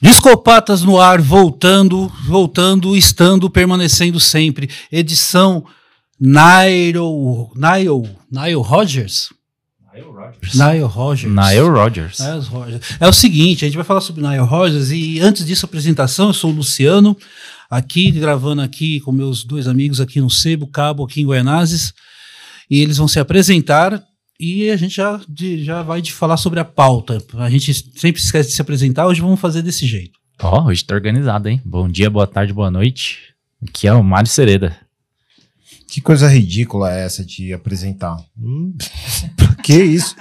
Discopatas no ar, voltando, voltando, estando, permanecendo sempre. Edição Nile, Nile, Nile Rogers? Nile Rogers. Nile Rogers. Nile Rogers. Nile Rogers. É o seguinte, a gente vai falar sobre Nile Rogers e antes disso a apresentação, eu sou o Luciano, aqui gravando aqui com meus dois amigos aqui no Sebo, Cabo, aqui em Guianazes, e eles vão se apresentar e a gente já, de, já vai de falar sobre a pauta. A gente sempre esquece de se apresentar, hoje vamos fazer desse jeito. Ó, oh, hoje tá organizado, hein? Bom dia, boa tarde, boa noite. Aqui é o Mário Sereda. Que coisa ridícula é essa de apresentar? Hum, pra que isso?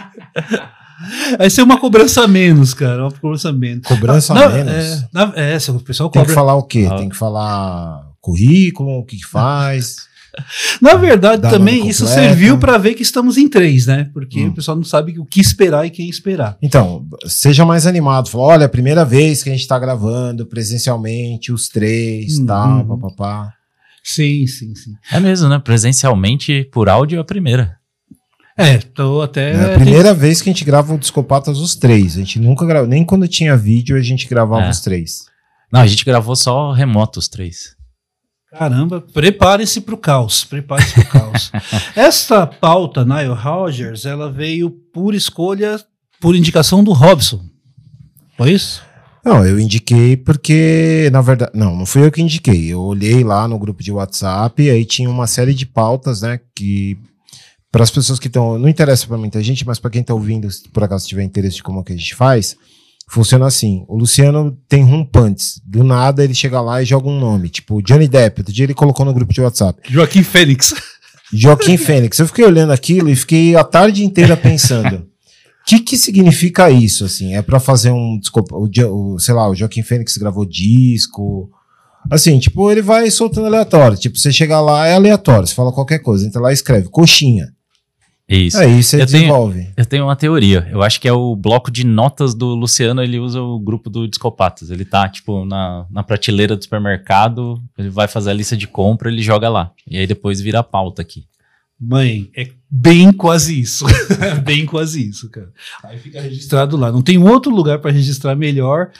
Vai ser uma cobrança a menos, cara. Uma cobrança a menos. Cobrança a menos? É, na, é, o pessoal cobra. Tem que falar o quê? Ah. Tem que falar currículo, o que, que faz. Na verdade, também isso serviu para ver que estamos em três, né? Porque hum. o pessoal não sabe o que esperar e quem esperar. Então, seja mais animado. Fala, olha, a primeira vez que a gente está gravando presencialmente, os três, hum, tal, papapá. Sim, sim, sim. É mesmo, né? Presencialmente, por áudio, é a primeira. É, tô até. É a primeira tem... vez que a gente grava o Discopatas os três. A gente nunca gravou, nem quando tinha vídeo a gente gravava é. os três. Não, a gente gravou só remoto os três. Caramba, prepare-se para o caos, prepare-se para o caos. Essa pauta, Nile Rogers, ela veio por escolha, por indicação do Robson. Foi isso? Não, eu indiquei porque, na verdade, não, não fui eu que indiquei. Eu olhei lá no grupo de WhatsApp, e aí tinha uma série de pautas, né, que para as pessoas que estão, não interessa para muita gente, mas para quem está ouvindo, se por acaso tiver interesse de como é que a gente faz, funciona assim. O Luciano tem rumpantes. Do nada ele chega lá e joga um nome. Tipo, Johnny Depp. Outro dia ele colocou no grupo de WhatsApp. Joaquim Fênix. Joaquim Fênix. Eu fiquei olhando aquilo e fiquei a tarde inteira pensando. O que, que significa isso, assim? É para fazer um. Desculpa, o, o, sei lá, o Joaquim Fênix gravou disco. Assim, tipo, ele vai soltando aleatório. Tipo, você chega lá, é aleatório. Você fala qualquer coisa. Entra lá e escreve coxinha. Isso. Aí você eu desenvolve. Tenho, eu tenho uma teoria. Eu acho que é o bloco de notas do Luciano, ele usa o grupo do Discopatas. Ele tá, tipo, na, na prateleira do supermercado, ele vai fazer a lista de compra, ele joga lá. E aí depois vira a pauta aqui. Mãe, é bem quase isso. é bem quase isso, cara. Aí fica registrado lá. Não tem outro lugar para registrar melhor.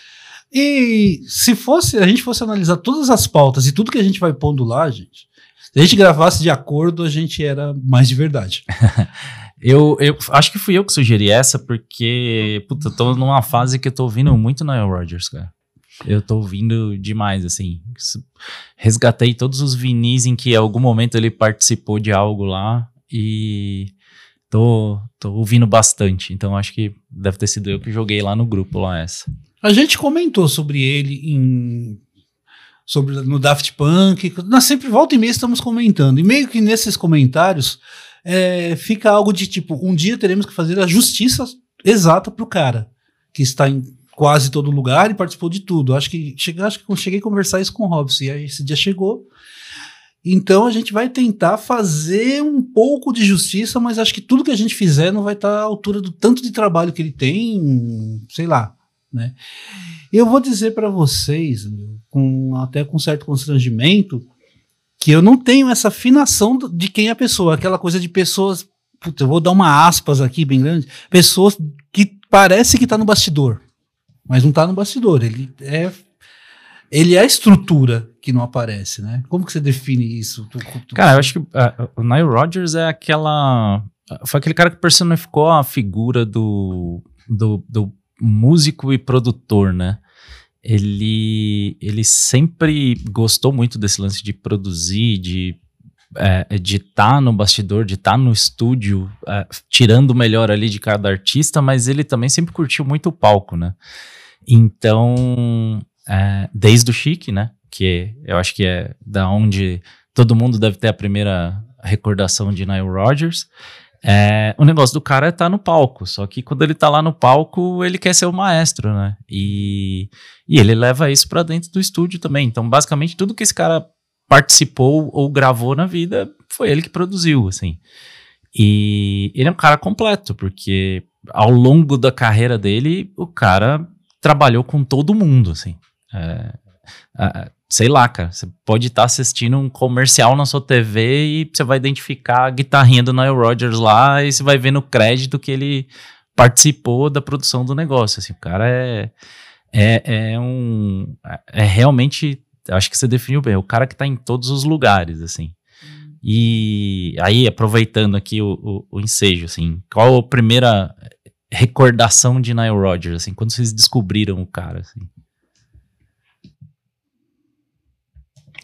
E se fosse, a gente fosse analisar todas as pautas e tudo que a gente vai pondo lá, gente, se a gente gravasse de acordo, a gente era mais de verdade. eu, eu acho que fui eu que sugeri essa, porque, puta, eu tô numa fase que eu tô ouvindo muito Nile Rodgers, cara. Eu tô ouvindo demais, assim. Resgatei todos os vinis em que em algum momento ele participou de algo lá e tô, tô ouvindo bastante. Então acho que deve ter sido eu que joguei lá no grupo lá essa. A gente comentou sobre ele em sobre no Daft Punk. Nós sempre volta e meia estamos comentando. E meio que nesses comentários é, fica algo de tipo: um dia teremos que fazer a justiça exata para o cara que está em quase todo lugar e participou de tudo. Acho que cheguei, acho que cheguei a conversar isso com o Robson. E aí esse dia chegou. Então a gente vai tentar fazer um pouco de justiça, mas acho que tudo que a gente fizer não vai estar à altura do tanto de trabalho que ele tem, sei lá, né? Eu vou dizer para vocês, com, até com certo constrangimento, que eu não tenho essa afinação de quem é a pessoa, aquela coisa de pessoas, eu vou dar uma aspas aqui bem grande, pessoas que parece que tá no bastidor, mas não tá no bastidor, ele é ele é a estrutura que não aparece, né? Como que você define isso? Tu, tu... Cara, eu acho que uh, o Nile Rodgers é aquela foi aquele cara que personificou a figura do, do, do músico e produtor, né? Ele, ele sempre gostou muito desse lance de produzir, de é, de estar tá no bastidor, de estar tá no estúdio, é, tirando o melhor ali de cada artista, mas ele também sempre curtiu muito o palco, né? Então, é, desde o Chique, né? Que eu acho que é da onde todo mundo deve ter a primeira recordação de Nile Rodgers. É, o negócio do cara é estar tá no palco, só que quando ele tá lá no palco, ele quer ser o maestro, né? E, e ele leva isso para dentro do estúdio também. Então, basicamente, tudo que esse cara participou ou gravou na vida foi ele que produziu, assim. E ele é um cara completo, porque ao longo da carreira dele, o cara trabalhou com todo mundo, assim. É, é, sei lá, cara, você pode estar tá assistindo um comercial na sua TV e você vai identificar a guitarrinha do Nile Rodgers lá e você vai ver no crédito que ele participou da produção do negócio. Assim, o cara é, é, é um. É realmente. Acho que você definiu bem. O cara que está em todos os lugares, assim. E aí, aproveitando aqui o, o, o, ensejo, assim, qual a primeira recordação de Nile Rodgers, assim, quando vocês descobriram o cara, assim?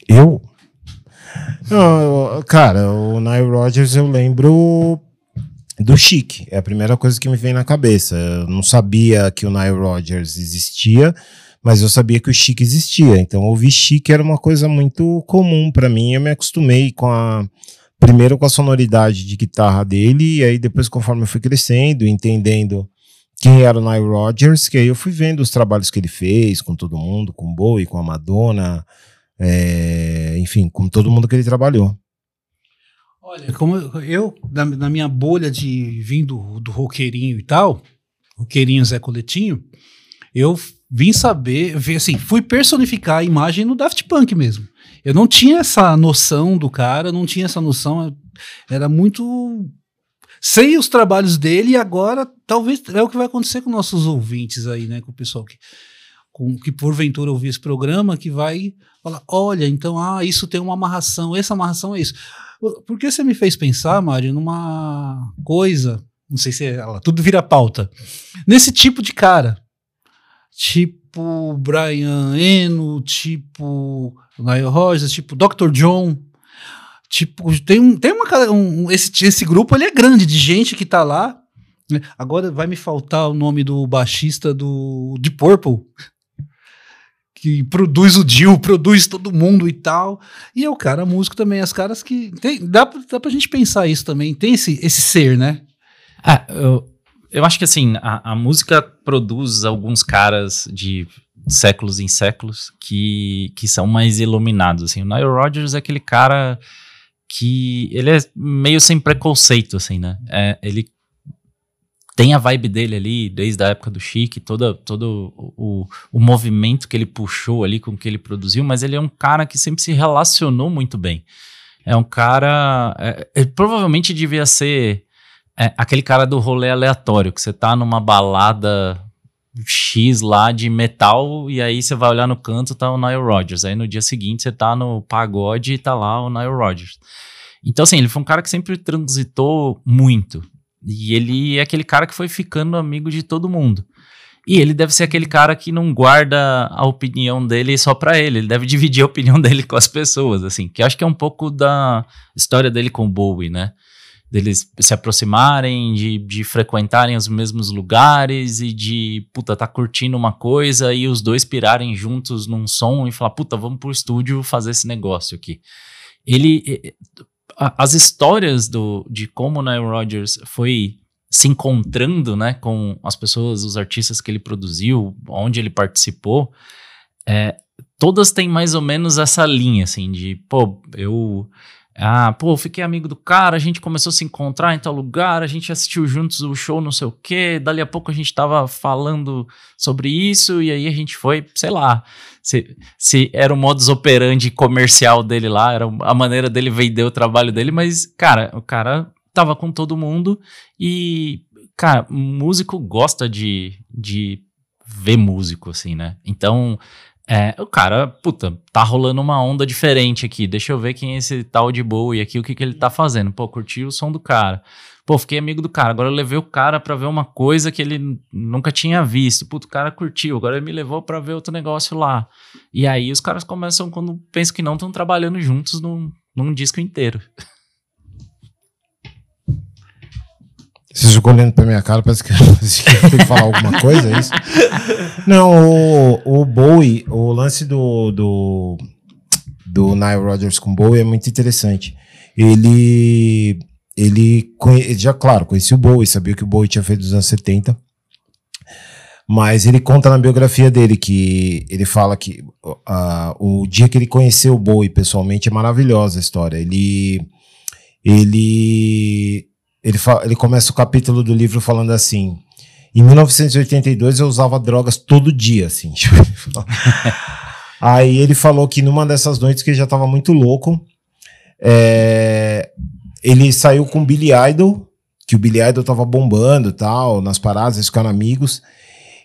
Eu? Não, cara, o Nile Rodgers eu lembro do Chic. É a primeira coisa que me vem na cabeça. Eu não sabia que o Nile Rodgers existia, mas eu sabia que o Chic existia. Então ouvir Chic era uma coisa muito comum para mim. Eu me acostumei com a primeiro com a sonoridade de guitarra dele e aí depois conforme eu fui crescendo, entendendo quem era o Nile Rodgers, que aí eu fui vendo os trabalhos que ele fez com todo mundo, com Bowie, com a Madonna, é, enfim, com todo mundo que ele trabalhou. Olha, como eu, na, na minha bolha de vindo do roqueirinho e tal, roqueirinho Zé Coletinho, eu vim saber, assim, fui personificar a imagem no Daft Punk mesmo. Eu não tinha essa noção do cara, não tinha essa noção, era muito sei os trabalhos dele e agora talvez é o que vai acontecer com nossos ouvintes aí, né, com o pessoal que com, que porventura ouvir esse programa, que vai falar, olha, então, ah, isso tem uma amarração, essa amarração é isso. Por que você me fez pensar, Mário, numa coisa, não sei se é ela, tudo vira pauta, nesse tipo de cara, tipo Brian Eno, tipo Nile Rogers, tipo Dr. John, tipo, tem, um, tem uma, um, esse, esse grupo, ele é grande, de gente que tá lá, né? Agora vai me faltar o nome do baixista do de Purple, que produz o Dio, produz todo mundo e tal. E é o cara músico também, as caras que. Tem, dá, dá pra gente pensar isso também. Tem esse, esse ser, né? Ah, eu, eu acho que assim, a, a música produz alguns caras de séculos em séculos que, que são mais iluminados. Assim. O Nile Rodgers é aquele cara que ele é meio sem preconceito, assim, né? É, ele tem a vibe dele ali, desde a época do Chic, toda, todo o, o movimento que ele puxou ali com que ele produziu, mas ele é um cara que sempre se relacionou muito bem. É um cara. É, ele provavelmente devia ser é, aquele cara do rolê aleatório, que você tá numa balada X lá de metal, e aí você vai olhar no canto, tá o Nile Rodgers. Aí no dia seguinte você tá no pagode e tá lá o Nile Rodgers. Então, assim, ele foi um cara que sempre transitou muito. E ele é aquele cara que foi ficando amigo de todo mundo. E ele deve ser aquele cara que não guarda a opinião dele só para ele, ele deve dividir a opinião dele com as pessoas, assim, que acho que é um pouco da história dele com o Bowie, né? Deles se aproximarem, de, de frequentarem os mesmos lugares e de, puta, tá curtindo uma coisa e os dois pirarem juntos num som e falar, puta, vamos pro estúdio fazer esse negócio aqui. Ele, as histórias do, de como o Nile Rodgers foi se encontrando né, com as pessoas, os artistas que ele produziu, onde ele participou, é, todas têm mais ou menos essa linha, assim, de, pô, eu ah, pô, fiquei amigo do cara, a gente começou a se encontrar em tal lugar, a gente assistiu juntos o show não sei o quê, dali a pouco a gente tava falando sobre isso, e aí a gente foi, sei lá, se, se era o modus operandi comercial dele lá, era a maneira dele vender o trabalho dele, mas, cara, o cara tava com todo mundo e, cara, músico gosta de, de ver músico, assim, né? Então, é, o cara, puta, tá rolando uma onda diferente aqui. Deixa eu ver quem é esse tal de Bowie aqui, o que, que ele tá fazendo. Pô, curti o som do cara. Pô, fiquei amigo do cara. Agora eu levei o cara para ver uma coisa que ele nunca tinha visto. Puto, o cara curtiu. Agora ele me levou para ver outro negócio lá. E aí os caras começam, quando pensam que não, estão trabalhando juntos num, num disco inteiro. Você ficou olhando pra minha cara, parece que tem que falar alguma coisa, é isso? Não, o, o Bowie, o lance do, do, do Nile Rodgers com Bowie é muito interessante. Ele, ele, já, claro, conhecia o Bowie, sabia que o Bowie tinha feito nos anos 70, mas ele conta na biografia dele que ele fala que uh, o dia que ele conheceu o Bowie pessoalmente é maravilhosa a história. Ele, ele ele, ele começa o capítulo do livro falando assim: em 1982 eu usava drogas todo dia, assim. Aí ele falou que numa dessas noites que ele já estava muito louco, é, ele saiu com Billy Idol, que o Billy Idol tava bombando tal, nas paradas, eles ficaram amigos.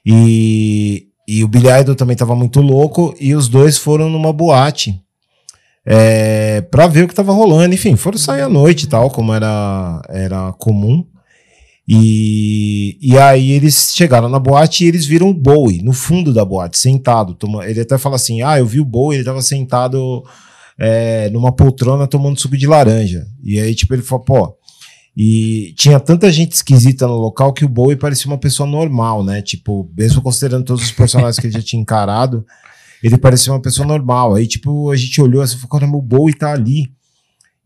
E, e o Billy Idol também tava muito louco, e os dois foram numa boate é, pra ver o que tava rolando. Enfim, foram sair à noite e tal, como era, era comum. E, e aí eles chegaram na boate e eles viram o Bowie no fundo da boate, sentado. Toma, ele até fala assim: Ah, eu vi o Bowie, ele tava sentado é, numa poltrona tomando suco de laranja. E aí, tipo, ele falou, pô. E tinha tanta gente esquisita no local que o Bowie parecia uma pessoa normal, né? Tipo, mesmo considerando todos os personagens que ele já tinha encarado, ele parecia uma pessoa normal. Aí, tipo, a gente olhou assim falou: caramba, o Bowie tá ali.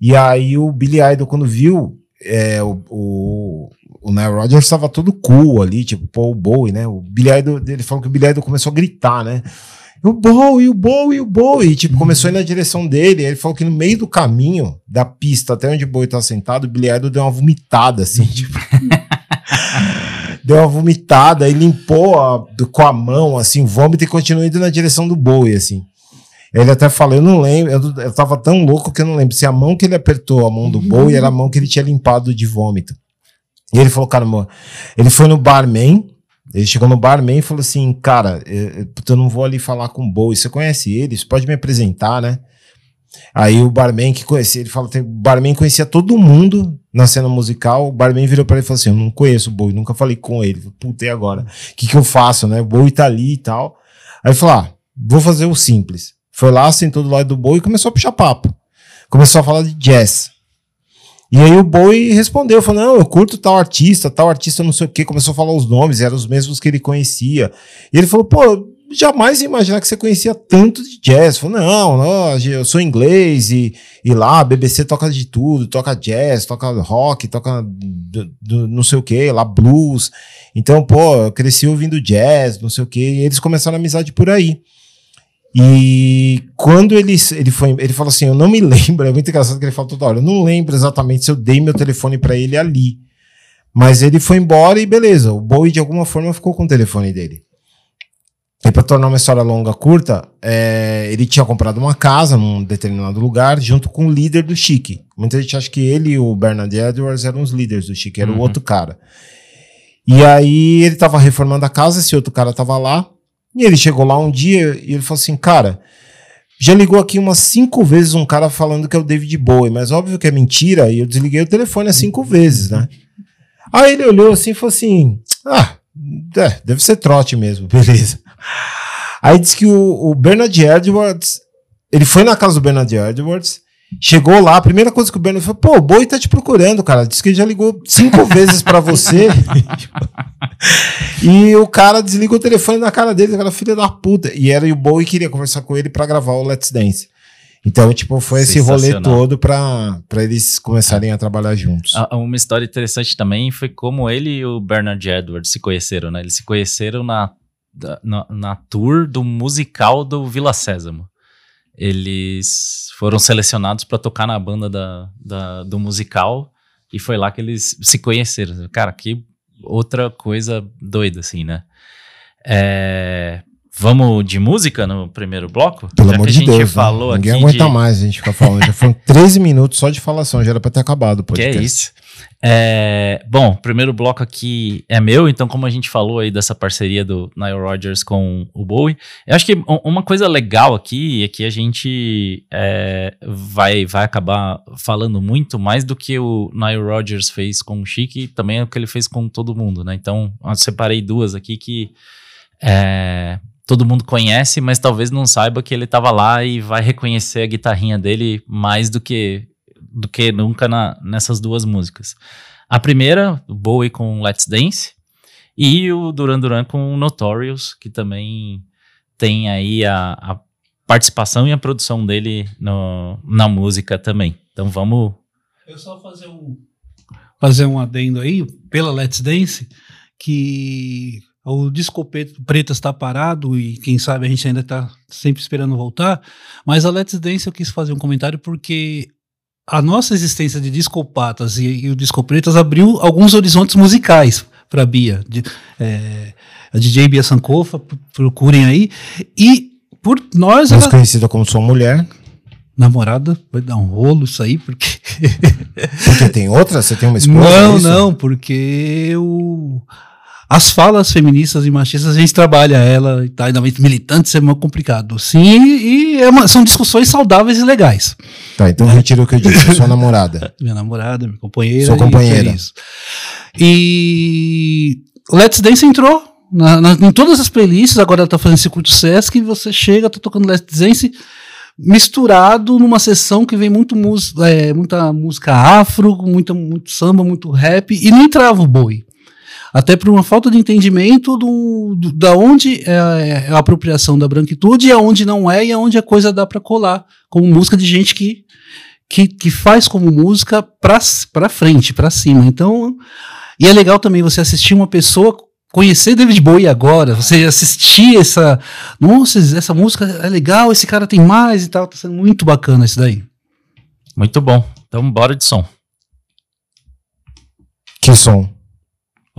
E aí o Billy Idol, quando viu é, o, o, o Nile Rodgers estava todo cool ali, tipo, pô, o Bowie, né? O Billy Idol, ele falou que o Billy Idol começou a gritar, né? O Bowie, o Bowie, o Bowie. E, tipo, começou a ir na direção dele. Ele falou que no meio do caminho da pista até onde o Bowie tá sentado, o Billy Idol deu uma vomitada, assim, tipo. Deu uma vomitada e limpou a, com a mão, assim, vômito e continuou indo na direção do Bowie, assim. Ele até falou, eu não lembro, eu, eu tava tão louco que eu não lembro se a mão que ele apertou, a mão do uhum. Bowie, era a mão que ele tinha limpado de vômito. E ele falou, cara, ele foi no barman, ele chegou no barman e falou assim, cara, eu, eu não vou ali falar com o Bowie, você conhece ele, você pode me apresentar, né? Aí o barman que conhecia, ele falou, o barman conhecia todo mundo na cena musical, o barman virou para ele e falou assim, eu não conheço o Bowie, nunca falei com ele, puta, e agora? O que que eu faço, né? O Bowie tá ali e tal. Aí falou, ah, vou fazer o simples. Foi lá, sentou do lado do Bowie e começou a puxar papo. Começou a falar de jazz. E aí o Bowie respondeu, falou, não, eu curto tal artista, tal artista não sei o quê, começou a falar os nomes, eram os mesmos que ele conhecia. E ele falou, pô, jamais imaginar que você conhecia tanto de jazz. Falou, não, não eu sou inglês e, e lá a BBC toca de tudo, toca jazz, toca rock, toca do, do, não sei o quê, lá blues. Então, pô, eu cresci ouvindo jazz, não sei o quê, e eles começaram a amizade por aí. E quando ele, ele foi, ele falou assim: Eu não me lembro, é muito engraçado que ele fala toda hora, eu não lembro exatamente se eu dei meu telefone para ele ali. Mas ele foi embora e beleza, o Bowie de alguma forma ficou com o telefone dele. E para tornar uma história longa curta, é, ele tinha comprado uma casa num determinado lugar junto com o líder do Chique. Muita gente acha que ele e o Bernard Edwards eram os líderes do Chique, era uhum. o outro cara. E aí ele estava reformando a casa, esse outro cara estava lá. E ele chegou lá um dia e ele falou assim, cara, já ligou aqui umas cinco vezes um cara falando que é o David Bowie, mas óbvio que é mentira, e eu desliguei o telefone as cinco vezes, né? Aí ele olhou assim e falou assim: Ah, é, deve ser trote mesmo, beleza. Aí disse que o, o Bernard Edwards, ele foi na casa do Bernard Edwards, chegou lá, a primeira coisa que o Bernard falou: Pô, o Boi tá te procurando, cara. Disse que ele já ligou cinco vezes para você. E o cara desliga o telefone na cara dele, aquela filha da puta. E era e o Bowie queria conversar com ele para gravar o Let's Dance. Então, tipo, foi esse rolê todo pra eles começarem a trabalhar juntos. Uma história interessante também foi como ele e o Bernard Edwards se conheceram, né? Eles se conheceram na, na, na tour do musical do Vila Sésamo. Eles foram selecionados para tocar na banda da, da, do musical e foi lá que eles se conheceram. Cara, que outra coisa doida, assim, né? É, vamos de música no primeiro bloco? Pelo Já amor de Deus. Né? Falou Ninguém aguenta de... mais a gente ficar falando. Já foram 13 minutos só de falação, já era pra ter acabado o podcast. Que é isso. É, bom, primeiro bloco aqui é meu, então como a gente falou aí dessa parceria do Nile Rodgers com o Bowie, eu acho que uma coisa legal aqui é que a gente é, vai, vai acabar falando muito mais do que o Nile Rodgers fez com o Chic e também é o que ele fez com todo mundo, né? Então, eu separei duas aqui que é, todo mundo conhece, mas talvez não saiba que ele estava lá e vai reconhecer a guitarrinha dele mais do que do que nunca na, nessas duas músicas. A primeira, o Bowie com Let's Dance, e o Duran Duran com Notorious, que também tem aí a, a participação e a produção dele no, na música também. Então vamos. Eu só fazer um fazer um adendo aí pela Let's Dance que o disco preto está parado e quem sabe a gente ainda está sempre esperando voltar, mas a Let's Dance eu quis fazer um comentário porque a nossa existência de discopatas e, e o disco pretas abriu alguns horizontes musicais para Bia. De, é, a DJ Bia Sankofa, procurem aí. E por nós. Mais ela, conhecida como sua mulher. Namorada, vai dar um rolo isso aí, porque Porque tem outra? Você tem uma esposa? não, é não, porque o... as falas feministas e machistas a gente trabalha ela e tá, ainda mais militante, isso é muito complicado. Sim, e é uma- são discussões saudáveis e legais. Tá, então retira o que eu disse. Sou namorada. Minha namorada, minha companheira. Sua e companheira. é. E o Let's Dance entrou na- na- em todas as playlists, agora ela tá fazendo circuito Sesc, e você chega, tá tocando Let's Dance misturado numa sessão que vem muito mus- é, muita música afro, muita, muito samba, muito rap, e não entrava o boi. Até por uma falta de entendimento do, do- da onde é, é a apropriação da branquitude e aonde não é, e aonde a coisa dá para colar, como música de gente que que, que faz como música pra frente, pra cima. Então, e é legal também você assistir uma pessoa conhecer David Bowie agora, você assistir essa, nossa, essa música é legal, esse cara tem mais e tal, tá sendo muito bacana isso daí. Muito bom. Então, bora de som. Que som?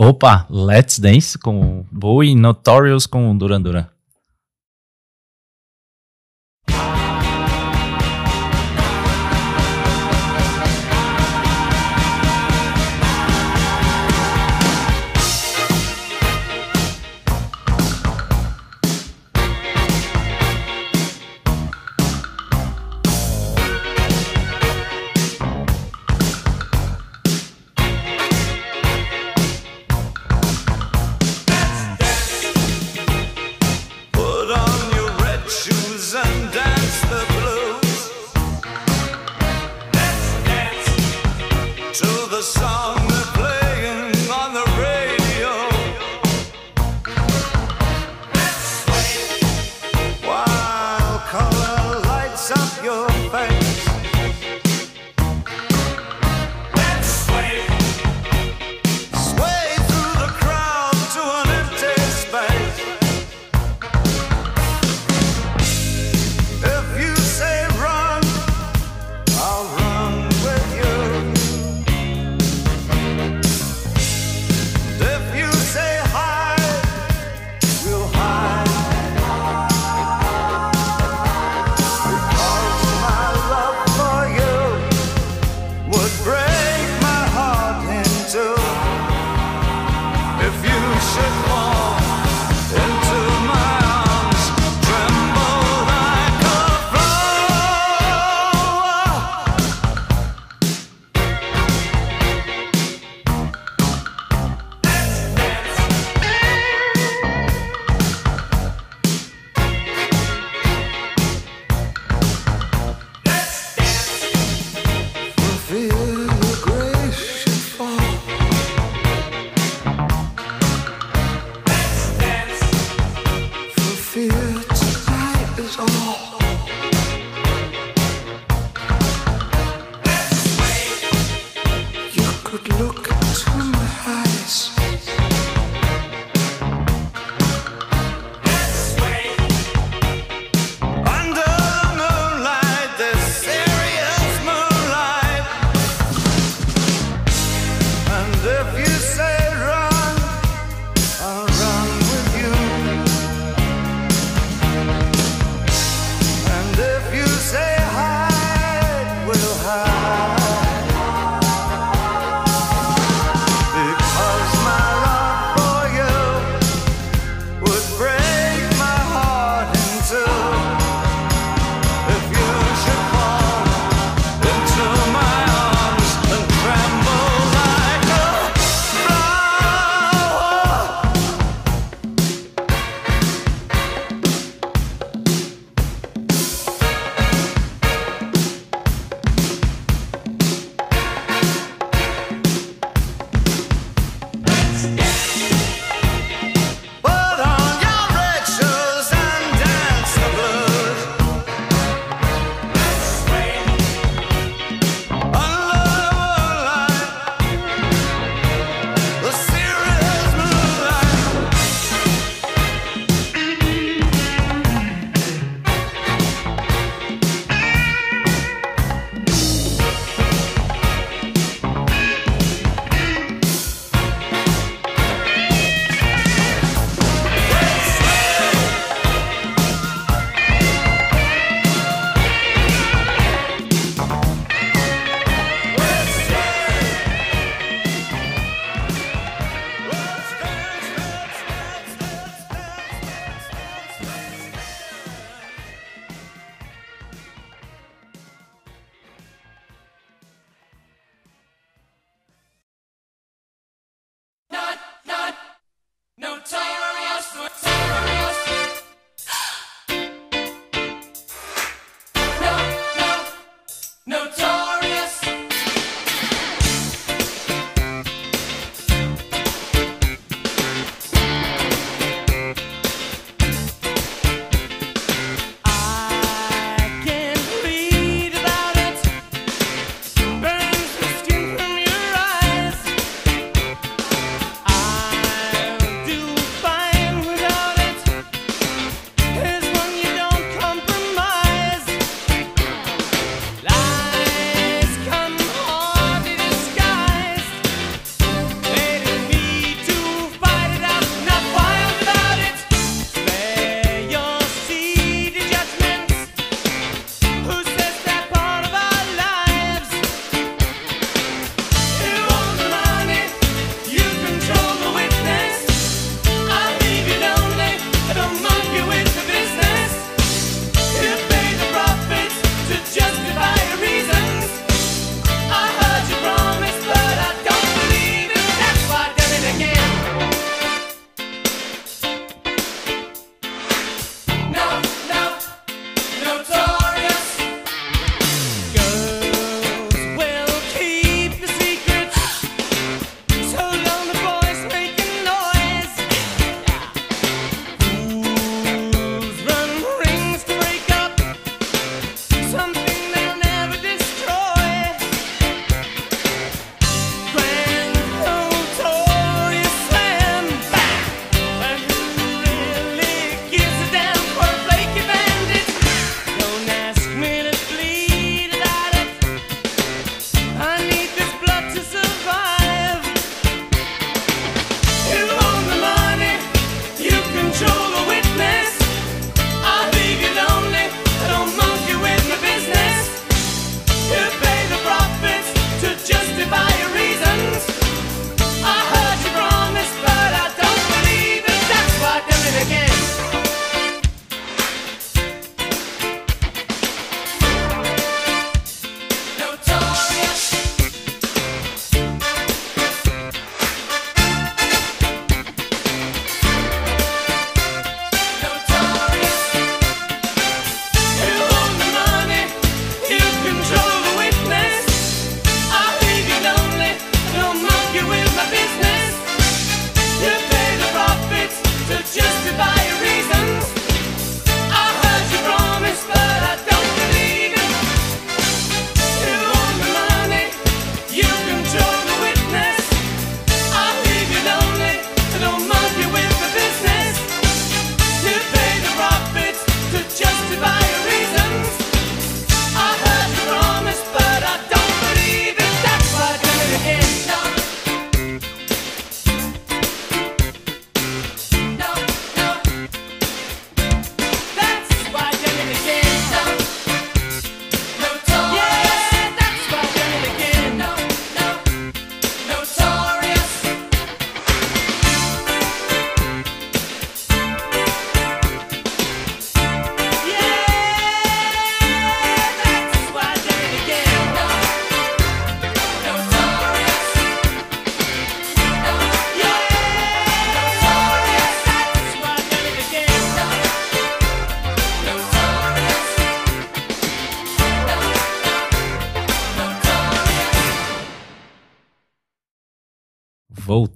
Opa, Let's Dance com Bowie e Notorious com Duran Duran.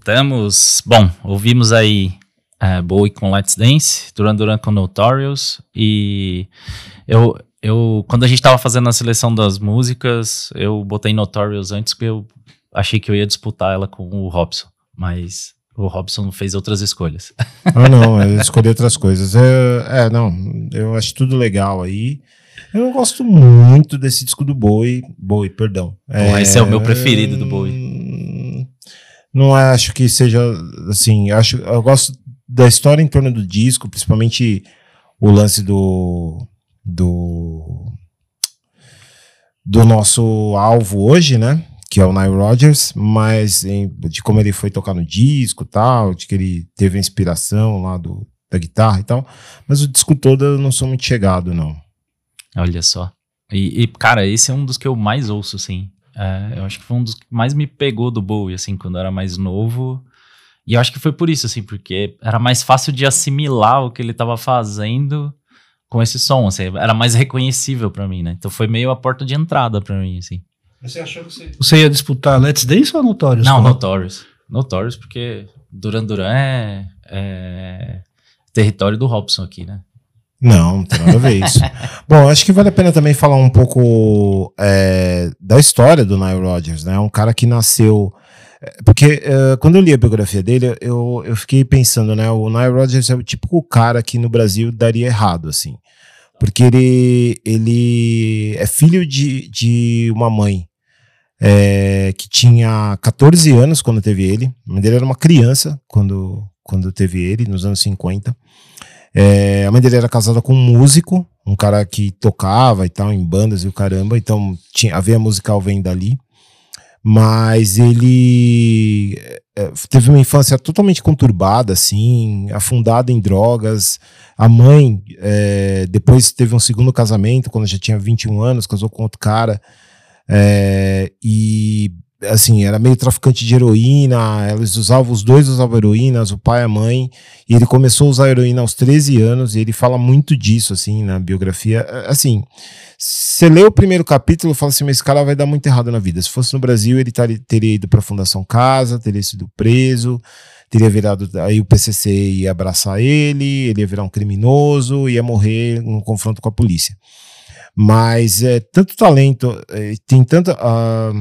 Voltamos. Bom, ouvimos aí é, Bowie com Let's Dance, Duran Duran com Notorious e eu, eu quando a gente tava fazendo a seleção das músicas, eu botei Notorious antes porque eu achei que eu ia disputar ela com o Robson, mas o Robson fez outras escolhas. Ah, não, eu escolhi outras coisas. É, é, não, eu acho tudo legal aí. Eu gosto muito desse disco do Bowie. Bowie, perdão. Bom, esse é o meu preferido do Bowie. Não acho que seja assim. Acho, eu gosto da história em torno do disco, principalmente o lance do do do nosso alvo hoje, né? Que é o Nile Rodgers, mas em- de como ele foi tocar no disco, tal, de que ele teve a inspiração lá do da guitarra e tal. Mas o disco todo eu não sou muito chegado, não. Olha só. E, e, cara, esse é um dos que eu mais ouço, assim. É, eu acho que foi um dos que mais me pegou do Bowie, assim, quando eu era mais novo. E eu acho que foi por isso, assim, porque era mais fácil de assimilar o que ele tava fazendo com esse som, assim, era mais reconhecível pra mim, né? Então foi meio a porta de entrada pra mim, assim. Você achou que você... Você ia disputar Let's Dance ou Notorious? Não? Notorious. Notorious, porque Duran Duran é, é território do Robson aqui, né? Não, não tem nada a ver isso. Bom, acho que vale a pena também falar um pouco é, da história do Nile Rodgers, né? Um cara que nasceu. é, Porque é, quando eu li a biografia dele, eu, eu fiquei pensando, né? O Nile Rodgers é o típico cara que no Brasil daria errado, assim. Porque ele, ele é filho de, de uma mãe é, que tinha 14 anos quando teve ele. A mãe dele era uma criança quando, quando teve ele, nos anos 50. É, a mãe dele era casada com um músico, um cara que tocava e tal, em bandas e o caramba, então tinha, a veia musical vem dali. Mas ele é, teve uma infância totalmente conturbada, assim, afundada em drogas. A mãe é, depois teve um segundo casamento, quando já tinha 21 anos, casou com outro cara. É, e assim, era meio traficante de heroína, eles usavam, os dois usavam heroína, o pai e a mãe, e ele começou a usar heroína aos 13 anos, e ele fala muito disso, assim, na biografia. É, Assim, você lê o primeiro capítulo fala assim, mas esse cara vai dar muito errado na vida. Se fosse no Brasil, ele teria ido pra Fundação Casa, teria sido preso, teria virado, aí o PCC ia abraçar ele, ele ia virar um criminoso, ia morrer num confronto com a polícia. Mas é tanto talento, é, tem tanta... ah,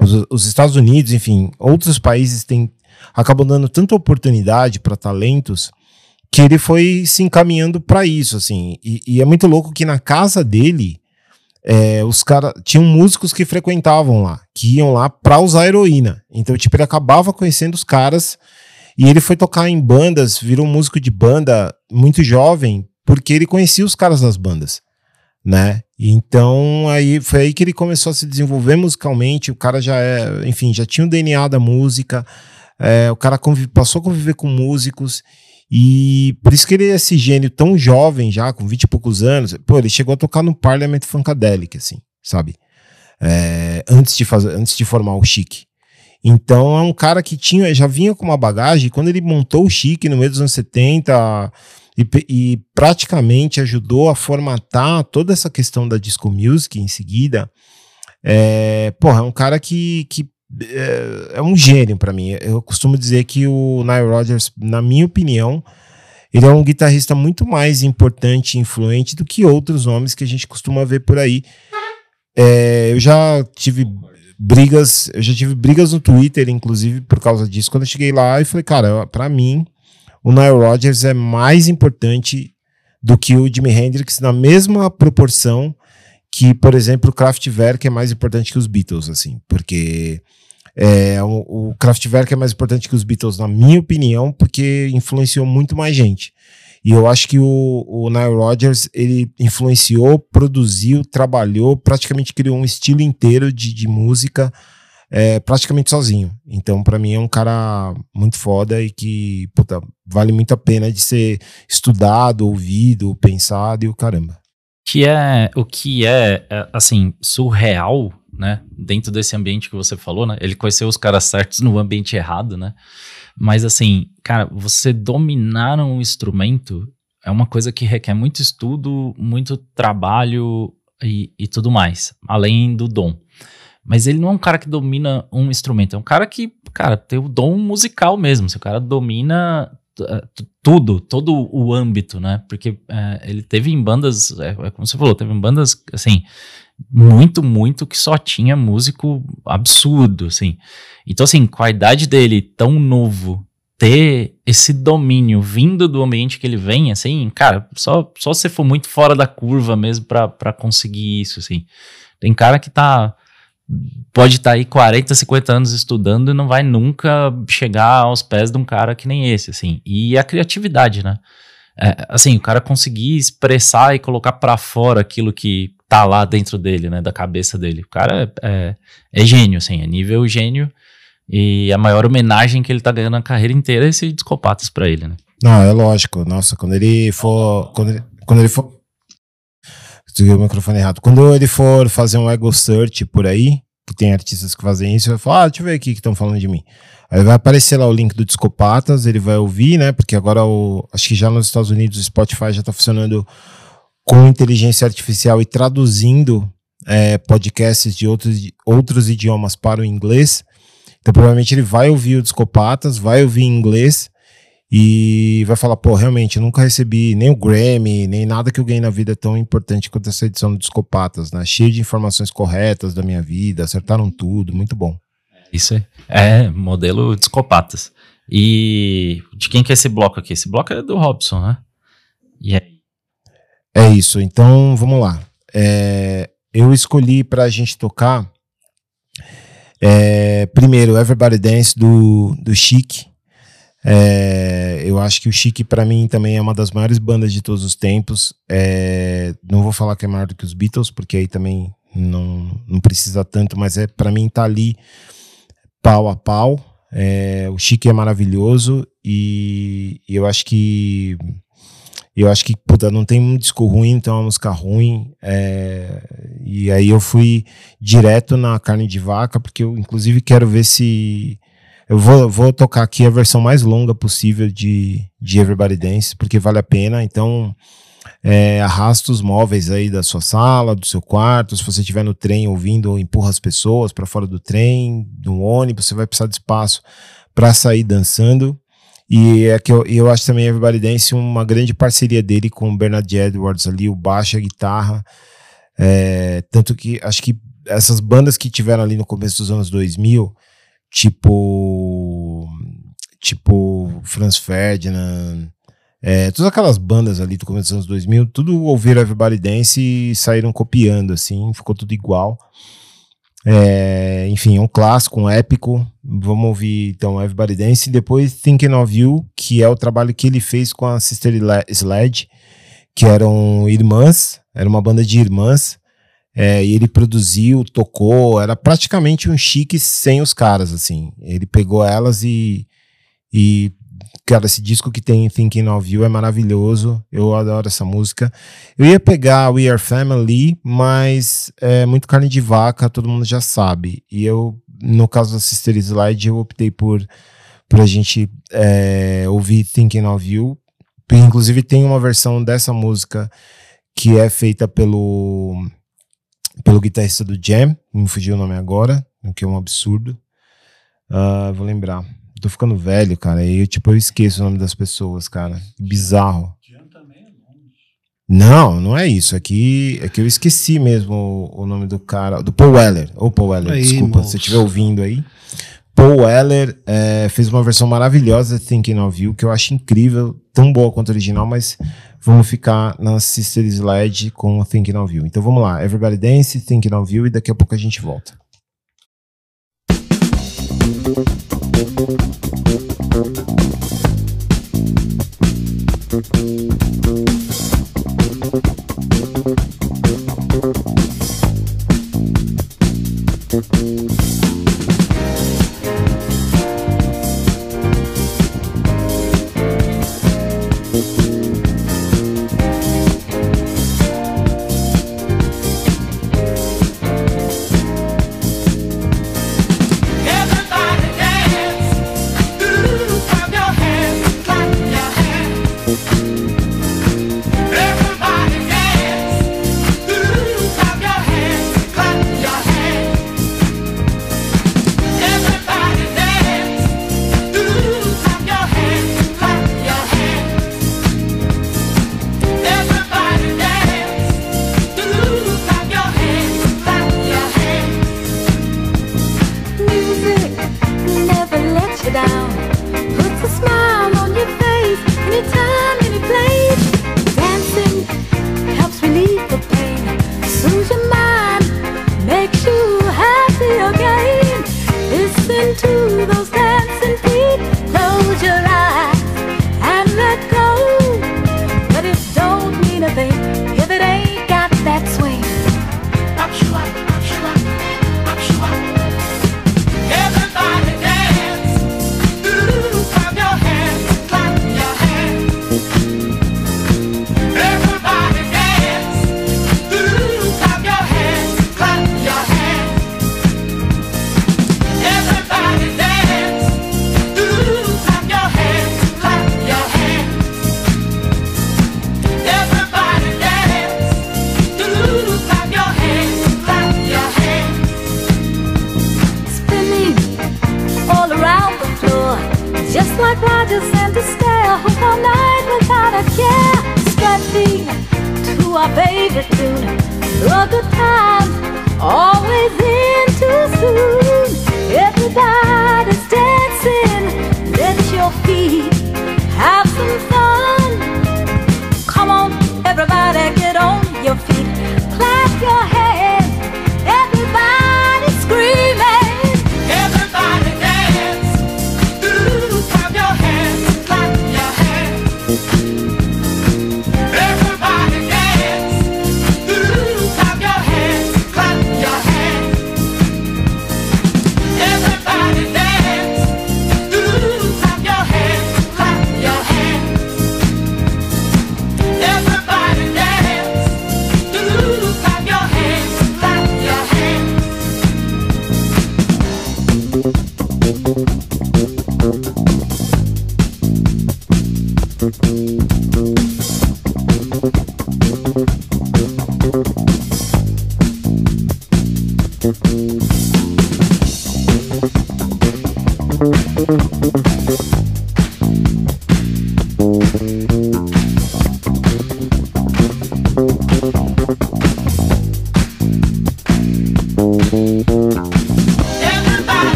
os, os Estados Unidos, enfim, outros países têm acabam dando tanta oportunidade para talentos que ele foi se encaminhando para isso, assim. E, e é muito louco que na casa dele é, os caras tinham músicos que frequentavam lá, que iam lá para usar heroína. Então, tipo, ele acabava conhecendo os caras e ele foi tocar em bandas, virou músico de banda muito jovem, porque ele conhecia os caras das bandas né? Então aí foi aí que ele começou a se desenvolver musicalmente. O cara já é, enfim, já tinha o DNA da música. é, o cara convive- passou a conviver com músicos e por isso que ele é esse gênio tão jovem já, com 20 e poucos anos. Pô, ele chegou a tocar no Parliament Funkadelic, assim, sabe? É, antes de fazer, antes de formar o Chic. Então é um cara que tinha, já vinha com uma bagagem. Quando ele montou o Chic no meio dos anos 70 e, e praticamente ajudou a formatar toda essa questão da disco music em seguida, é, porra, é um cara que, que é, é um gênio pra mim. Eu costumo dizer que o Nile Rodgers, na minha opinião, ele é um guitarrista muito mais importante e influente do que outros nomes que a gente costuma ver por aí. É, eu já tive brigas, eu já tive brigas no Twitter, inclusive, por causa disso. Quando eu cheguei lá, eu falei, cara, pra mim, o Nile Rodgers é mais importante do que o Jimi Hendrix na mesma proporção que, por exemplo, o Kraftwerk é mais importante que os Beatles, assim, porque é, o, o Kraftwerk é mais importante que os Beatles, na minha opinião, porque influenciou muito mais gente. E eu acho que o, o Nile Rodgers, ele influenciou, produziu, trabalhou, praticamente criou um estilo inteiro de, de música é, praticamente sozinho. Então, pra mim, é um cara muito foda e que, puta, vale muito a pena de ser estudado, ouvido, pensado e o caramba. que é o que é, é, assim surreal, né? Dentro desse ambiente que você falou, né? Ele conheceu os caras certos no ambiente errado, né? Mas assim, cara, você dominar um instrumento é uma coisa que requer muito estudo, muito trabalho e, e tudo mais, além do dom. Mas ele não é um cara que domina um instrumento, é um cara que, cara, tem o dom musical mesmo. Se o cara domina eh, tudo, todo o âmbito, né? Porque eh, ele teve em bandas, é, é como você falou, teve em bandas, assim, muito, muito que só tinha músico absurdo, assim. Então, assim, com a idade dele tão novo, ter esse domínio vindo do ambiente que ele vem, assim, cara, só, só se for muito fora da curva mesmo pra conseguir isso, assim. Tem cara que tá. Pode estar aí 40, 50 anos estudando e não vai nunca chegar aos pés de um cara que nem esse, assim. E a criatividade, né? É, assim, o cara conseguir expressar e colocar pra fora aquilo que tá lá dentro dele, né? Da cabeça dele. O cara é, é, é gênio, assim, é nível gênio. E a maior homenagem que ele tá ganhando na carreira inteira é esse Discopatas pra ele, né? Não, é lógico. Nossa, quando ele for. Quando ele, quando ele for. Desliguei o microfone errado. Quando ele for fazer um ego search por aí, que tem artistas que fazem isso, vai falar: ah, deixa eu ver aqui que estão falando de mim. Aí vai aparecer lá o link do Discopatas, ele vai ouvir, né? Porque agora o. Acho que já nos Estados Unidos o Spotify já tá funcionando com inteligência artificial e traduzindo é, podcasts de outros, outros idiomas para o inglês. Então, provavelmente ele vai ouvir o Discopatas, vai ouvir em inglês e vai falar, pô, realmente, eu nunca recebi nem o Grammy, nem nada que eu ganhei na vida tão importante quanto essa edição do Discopatas, né? Cheio de informações corretas da minha vida, acertaram tudo, muito bom. Isso é, é modelo Discopatas. E de quem que é esse bloco aqui? Esse bloco é do Robson, né? E aí? É isso, então vamos lá. É, eu escolhi pra gente tocar é, primeiro Everybody Dance do, do Chic. É, eu acho que o Chic pra mim também é uma das maiores bandas de todos os tempos. É, não vou falar que é maior do que os Beatles, porque aí também não, não precisa tanto, mas é para mim tá ali pau a pau. É, o Chic é maravilhoso e, e eu acho que eu acho que, puta, não tem um disco ruim, então é uma música ruim. é, e aí eu fui direto na carne de vaca, porque eu, inclusive, quero ver se. Eu vou, vou tocar aqui a versão mais longa possível de, de Everybody Dance, porque vale a pena. Então, é, arrasta os móveis aí da sua sala, do seu quarto. Se você estiver no trem ouvindo, empurra as pessoas para fora do trem, do ônibus. Você vai precisar de espaço para sair dançando. E é que eu, eu acho também Everybody Dance uma grande parceria dele com o Bernard Edwards ali, o baixo, a guitarra. É, tanto que acho que essas bandas que tiveram ali no começo dos anos 2000, tipo. Tipo Franz Ferdinand, é, todas aquelas bandas ali do começo dos anos 2000, tudo ouviram Everybody Dance e saíram copiando, assim, ficou tudo igual. É, enfim, é um clássico, um épico. Vamos ouvir então Everybody Dance e depois Thinking of You, que é o trabalho que ele fez com a Sister Sledge, que eram irmãs, era uma banda de irmãs. É, e ele produziu, tocou, era praticamente um chique sem os caras, assim. Ele pegou elas e, e cara, esse disco que tem Thinking of You é maravilhoso. Eu adoro essa música. Eu ia pegar We Are Family, mas é muito carne de vaca, todo mundo já sabe. E eu, no caso da Sister Slide, eu optei por, por a gente é, ouvir Thinking of You. Inclusive, tem uma versão dessa música que é feita pelo, pelo guitarrista do Jam, me fugiu o nome agora, o que é um absurdo. Ah, vou lembrar. Tô ficando velho, cara. E eu, tipo, eu esqueço o nome das pessoas, cara. Bizarro. Não, não é isso. É que, é que eu esqueci mesmo o, o nome do cara. Do Paul Weller. Ô, Paul Weller, Aí, desculpa, moço. se você estiver ouvindo aí. Paul Weller é, fez uma versão maravilhosa de Thinking of You, que eu acho incrível, tão boa quanto a original, mas vamos ficar na Sister Sled com Thinking of You. Então vamos lá, Everybody Dance, Thinking of You, e daqui a pouco a gente volta.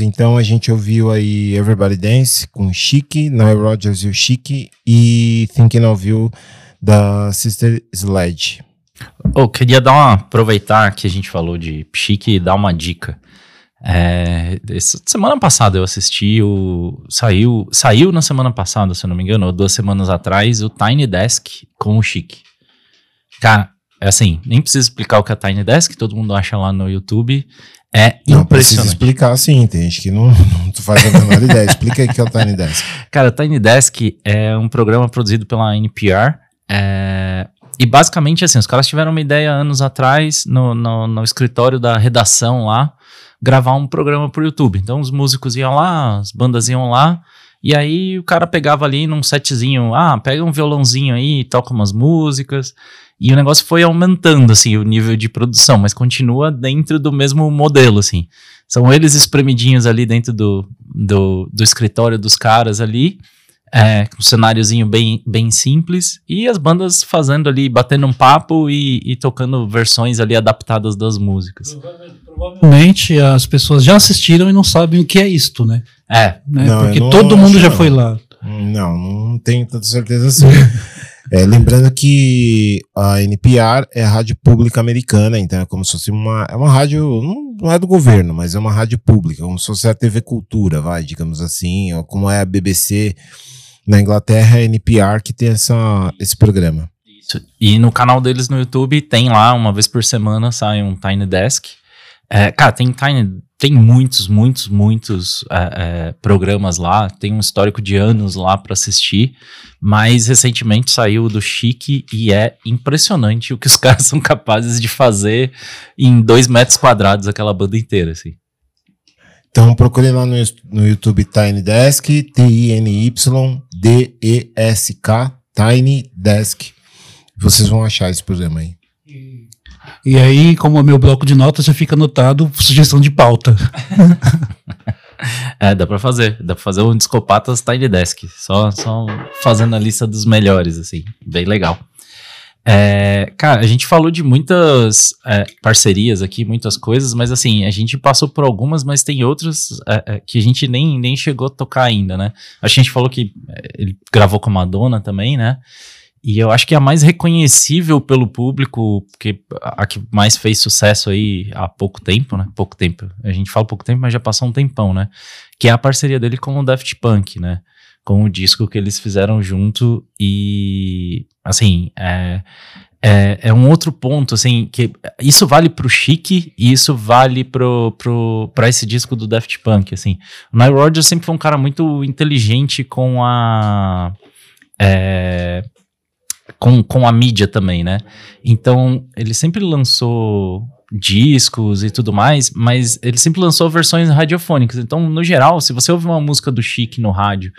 Então. A gente ouviu aí Everybody Dance com Chique, Nile Rodgers e o Chique e Thinking of You da Sister Sledge. Eu queria dar uma, aproveitar que a gente falou de chique e dar uma dica. É, essa semana passada eu assisti o. Saiu, saiu na semana passada, se eu não me engano, ou duas semanas atrás, o Tiny Desk com o Chique. Cara, é assim, nem preciso explicar o que é Tiny Desk, todo mundo acha lá no YouTube. É Não precisa explicar sim, tem gente que não, não faz a menor ideia. Explica aí o que é o Tiny Desk. Cara, Tiny Desk é um programa produzido pela NPR. é, e basicamente, assim, os caras tiveram uma ideia anos atrás, no, no, no escritório da redação lá, gravar um programa pro YouTube. Então os músicos iam lá, as bandas iam lá, e aí o cara pegava ali num setzinho, ah, pega um violãozinho aí, toca umas músicas. E o negócio foi aumentando, assim, o nível de produção, mas continua dentro do mesmo modelo, assim. São eles espremidinhos ali dentro do, do, do escritório dos caras ali, é, com um cenáriozinho bem, bem simples, e as bandas fazendo ali, batendo um papo e, e tocando versões ali adaptadas das músicas. Provavelmente as pessoas já assistiram e não sabem o que é isto, né? É, Né? Não, Porque não todo mundo já não. foi lá. Não, não tenho tanta certeza assim. É, lembrando que a NPR é a rádio pública americana, então é como se fosse uma. É uma rádio. Não, é do governo, mas é uma rádio pública, como se fosse a TV Cultura, vai, digamos assim, ou como é a BBC na Inglaterra, é a NPR que tem essa, esse programa. Isso. E no canal deles no YouTube tem lá, uma vez por semana, sai um Tiny Desk. É, cara, tem Tiny, tem muitos, muitos, muitos é, é, programas lá. Tem um histórico de anos lá pra assistir. Mas recentemente saiu do Chique e é impressionante o que os caras são capazes de fazer em dois metros quadrados, aquela banda inteira, assim. Então procure lá no, no YouTube Tiny Desk, T-I-N-Y-D-E-S-K, Tiny Desk. Vocês vão achar esse programa aí. E aí, como é meu bloco de notas, já fica anotado sugestão de pauta. É, dá pra fazer. Dá pra fazer um Discopatas Tiny Desk. Só, só fazendo a lista dos melhores, assim. Bem legal. É, cara, a gente falou de muitas é, parcerias aqui, muitas coisas, mas assim, a gente passou por algumas, mas tem outras é, é, que a gente nem, nem chegou a tocar ainda, né? A gente falou que é, ele gravou com a Madonna também, né? E eu acho que a mais reconhecível pelo público, porque a que mais fez sucesso aí há pouco tempo, né? Pouco tempo. A gente fala pouco tempo, mas já passou um tempão, né? Que é a parceria dele com o Daft Punk, né? Com o disco que eles fizeram junto e, assim, é, é, é um outro ponto, assim, que isso vale pro Chique e isso vale pro, pro, pra esse disco do Daft Punk, assim. O Nile Rodgers sempre foi um cara muito inteligente com a... é, com, com a mídia também, né? Então, ele sempre lançou discos e tudo mais, mas ele sempre lançou versões radiofônicas. Então, no geral, se você ouve uma música do Chic no rádio,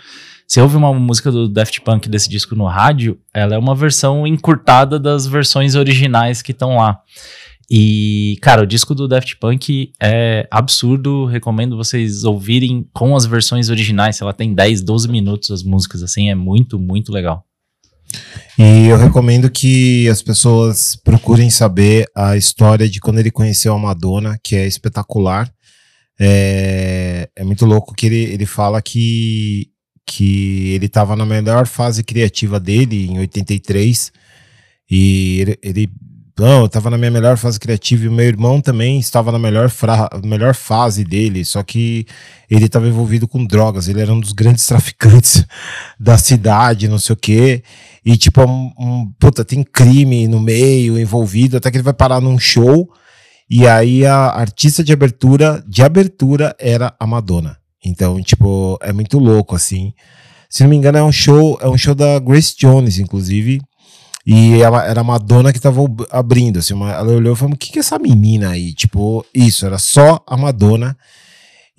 se ouve uma música do Daft Punk desse disco no rádio, ela é uma versão encurtada das versões originais que estão lá. E, cara, o disco do Daft Punk é absurdo. Recomendo vocês ouvirem com as versões originais. Ela tem 10, 12 minutos as músicas, assim, é muito, muito legal. E eu recomendo que as pessoas procurem saber a história de quando ele conheceu a Madonna, que é espetacular. É, é muito louco que ele, ele fala que, que ele estava na melhor fase criativa dele, em 83, e ele, ele não, eu estava na minha melhor fase criativa e o meu irmão também estava na melhor, melhor fase dele, só que ele estava envolvido com drogas, ele era um dos grandes traficantes da cidade, não sei o quê. E, tipo, um, um- puta, tem crime no meio envolvido, até que ele vai parar num show. E aí a artista de abertura, de abertura, era a Madonna. Então, tipo, é muito louco, assim. Se não me engano, é um show, é um show da Grace Jones, inclusive. E ela era a Madonna que tava abrindo, assim, uma- ela olhou e falou, o que que é essa menina aí? Tipo, isso, era só a Madonna.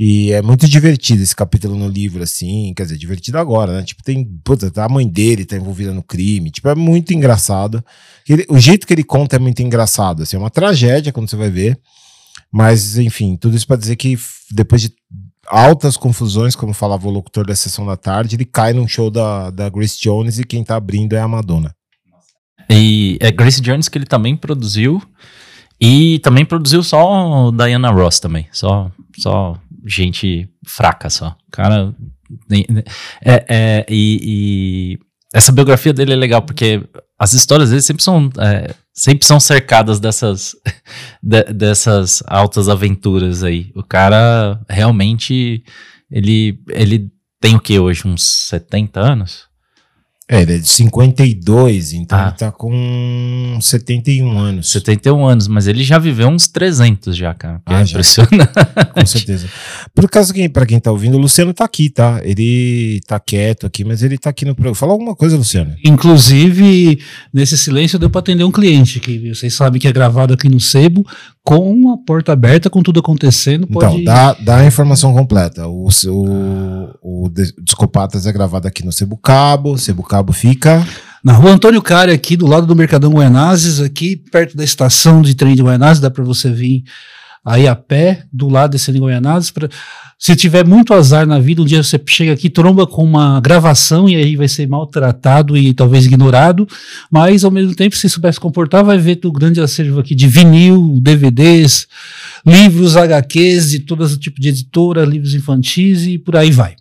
E é muito divertido esse capítulo no livro, assim, quer dizer, divertido agora, né? Tipo, tem, puta, tá a mãe dele tá envolvida no crime, tipo, é muito engraçado. Ele- o jeito que ele conta é muito engraçado, assim, é uma tragédia quando você vai ver, mas, enfim, tudo isso pra dizer que depois de altas confusões, como falava o locutor da sessão da tarde, ele cai num show da, da Grace Jones e quem tá abrindo é a Madonna. E é Grace Jones que ele também produziu. E também produziu só Diana Ross também. Só, só gente fraca só. Cara. nem- É, é, e, e essa biografia dele é legal, porque as histórias dele sempre são, é, sempre são cercadas dessas, de- dessas altas aventuras aí. O cara realmente. Ele, ele tem o que hoje? Uns 70 anos? É, ele é de 52, então Ah. ele tá com 71 anos. 71 anos, mas ele já viveu uns 300 já, cara. que Ah, é já. impressionante. Com certeza. Por caso, quem, pra quem tá ouvindo, o Luciano tá aqui, tá? Ele tá quieto aqui, mas ele tá aqui no programa. Fala alguma coisa, Luciano. Inclusive, nesse silêncio deu para atender um cliente, que vocês sabem que é gravado aqui no Sebo, com a porta aberta, com tudo acontecendo. Pode... Então, dá, dá a informação completa. O, o, o Descopatas é gravado aqui no Cebucabo. Cebucabo fica. Na rua Antônio Cari, aqui do lado do Mercadão Guaianazes, aqui perto da estação de trem de Guaianazes, dá para você vir aí a pé, do lado descendo em Guaianazes. Pra... Se tiver muito azar na vida, um dia você chega aqui, tromba com uma gravação e aí vai ser maltratado e talvez ignorado, mas ao mesmo tempo, se souber se comportar, vai ver o grande acervo aqui de vinil, DVDs, livros, HQs, de todo tipo de editora, livros infantis e por aí vai.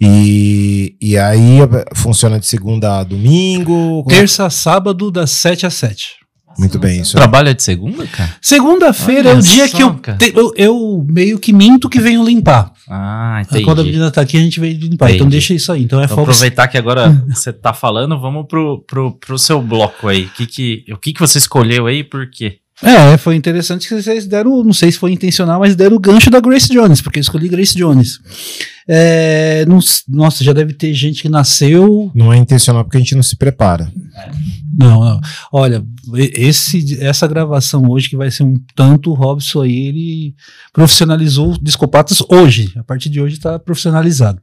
E, e aí funciona de segunda a domingo. É- Terça, sábado, das 7 às 7. Muito bem, isso. é Trabalha de segunda, cara? Segunda-feira é o dia só, que eu, te- eu, eu meio que minto que venho limpar. Ah, entendi. Quando a menina tá aqui, a gente veio limpar. Então Entendi. deixa isso aí. Então é Vou folga. aproveitar que agora você tá falando, vamos pro, pro, pro seu bloco aí. Que que, o que, que você escolheu aí e por quê? É, foi interessante que vocês deram, não sei se foi intencional, mas deram o gancho da Grace Jones, porque eu escolhi Grace Jones. É, não nossa, já deve ter gente que nasceu. Não é intencional porque a gente não se prepara. Não, não. Olha, esse, essa gravação hoje, que vai ser um tanto, o Robson aí, ele profissionalizou Discopatas hoje. A partir de hoje está profissionalizado.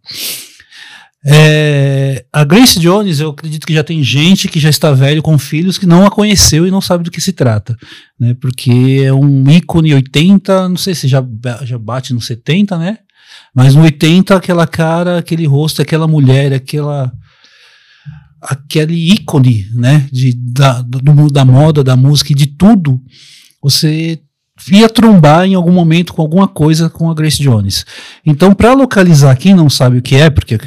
É, a Grace Jones, eu acredito que já tem gente que já está velho com filhos que não a conheceu e não sabe do que se trata, né? Porque é um ícone 80, não sei se já, já bate no 70, né? Mas no 80, aquela cara, aquele rosto, aquela mulher, aquela aquele ícone, né, de, da, do mundo da moda, da música e de tudo, você ia trombar em algum momento com alguma coisa com a Grace Jones. Então, para localizar quem não sabe o que é, porque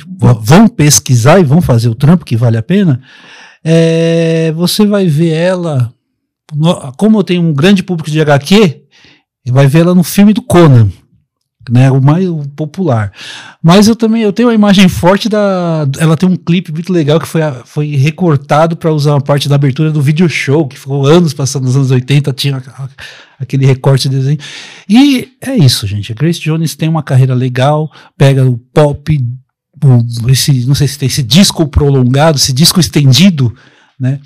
vão pesquisar e vão fazer o trampo que vale a pena, é, você vai ver ela, como eu tenho um grande público de HQ, vai ver ela no filme do Conan, né, o mais popular. Mas eu também eu tenho uma imagem forte da. Ela tem um clipe muito legal que foi, foi recortado para usar uma parte da abertura do video show, que ficou anos passando nos anos 80, tinha aquele recorte de desenho. E é isso, gente. A Grace Jones tem uma carreira legal, pega o pop, o- esse, não sei se tem esse disco prolongado, esse disco estendido, né?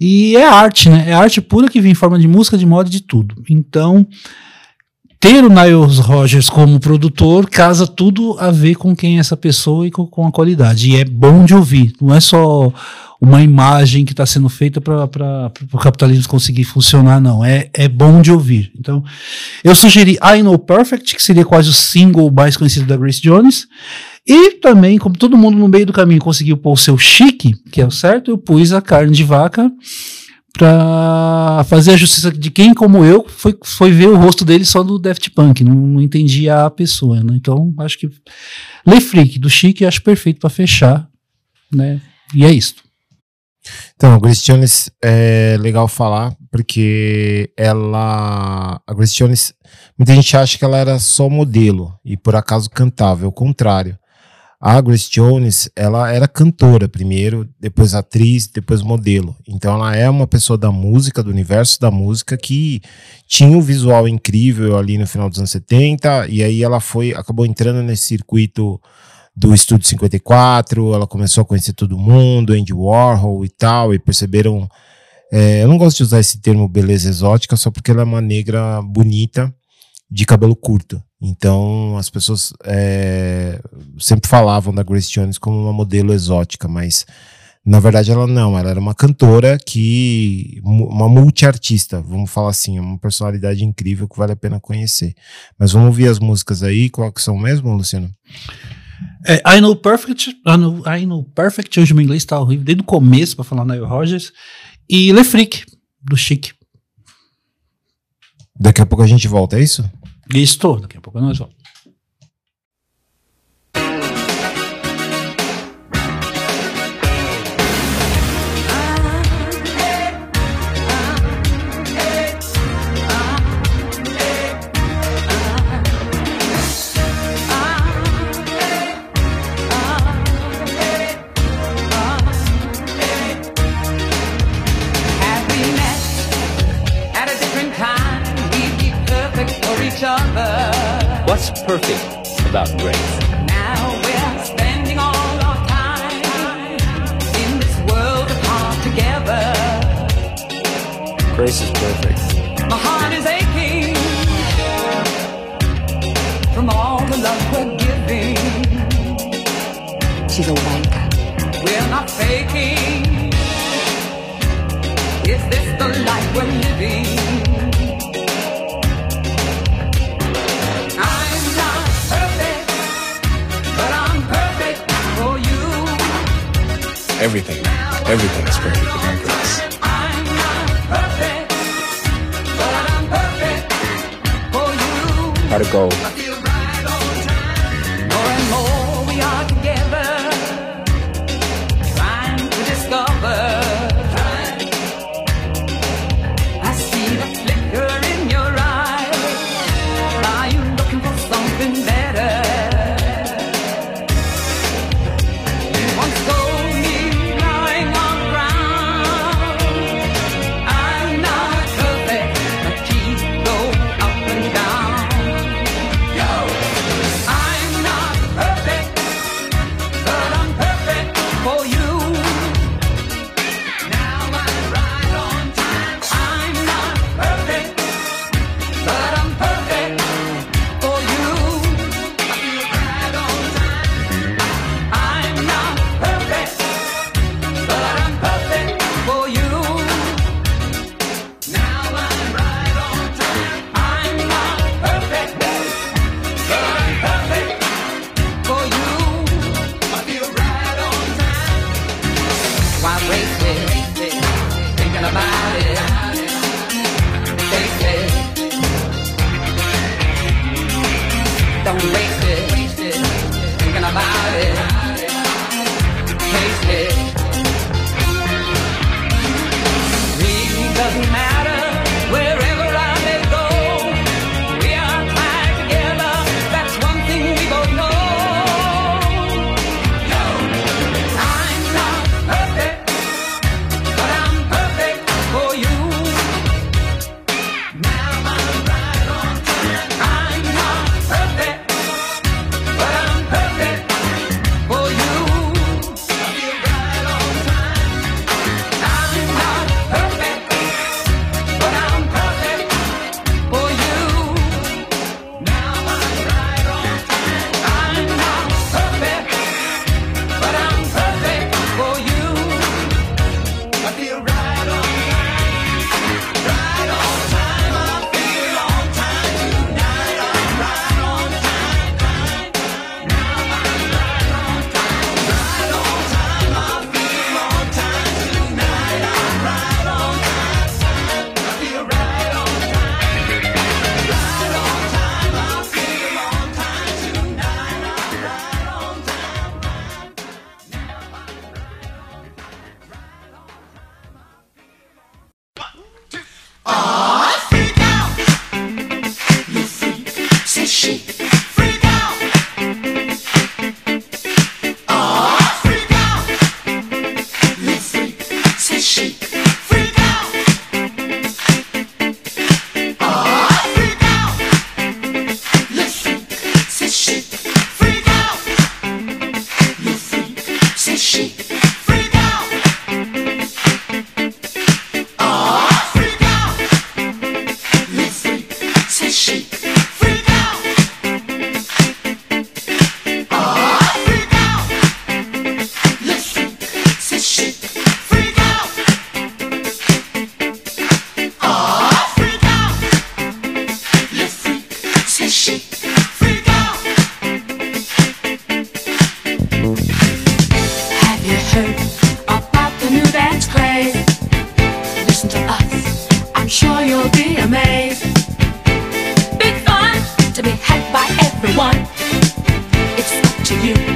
E é arte, né? É arte pura que vem em forma de música, de moda, de tudo. Então, ter o Niles Rogers como produtor casa tudo a ver com quem é essa pessoa e com, a qualidade. E é bom de ouvir. Não é só uma imagem que está sendo feita para o capitalismo conseguir funcionar, não. É, é bom de ouvir. Então, eu sugeri I Know Perfect, que seria quase o single mais conhecido da Grace Jones. E também, como todo mundo no meio do caminho conseguiu pôr o seu chique, que é o certo, eu pus a carne de vaca pra fazer a justiça de quem, como eu, foi, foi ver o rosto dele só no Daft Punk, não, não entendia a pessoa, né? Então, acho que Le Freak, do Chique, acho perfeito pra fechar, né? E é isso. Então, a Grace Jones é legal falar, porque ela. A Grace Jones, muita gente acha que ela era só modelo e por acaso cantava, é o contrário. A Grace Jones, ela era cantora primeiro, depois atriz, depois modelo. Então ela é uma pessoa da música, do universo da música, que tinha um visual incrível ali no final dos anos 70, e aí ela foi, acabou entrando nesse circuito do Estúdio 54, ela começou a conhecer todo mundo, Andy Warhol e tal, e perceberam. é, eu não gosto de usar esse termo beleza exótica só porque ela é uma negra bonita de cabelo curto. Então as pessoas é, sempre falavam da Grace Jones como uma modelo exótica, mas na verdade ela não, ela era uma cantora que. uma multiartista, vamos falar assim, uma personalidade incrível que vale a pena conhecer. Mas vamos ouvir as músicas aí, qual que são mesmo, Luciano? É, I Know Perfect, I know, I know Perfect, hoje o meu inglês tá horrível, desde o começo pra falar Nile Rogers, e Le Freak, do Chique. Daqui a pouco a gente volta, é isso? Estou, daqui a pouco nós vamos. Apart together. Grace is perfect. My heart is aching from all the love we're giving. She's a wanker. We're not faking. Is this the life we're living? everything, everything is perfect about grace. How to go to you.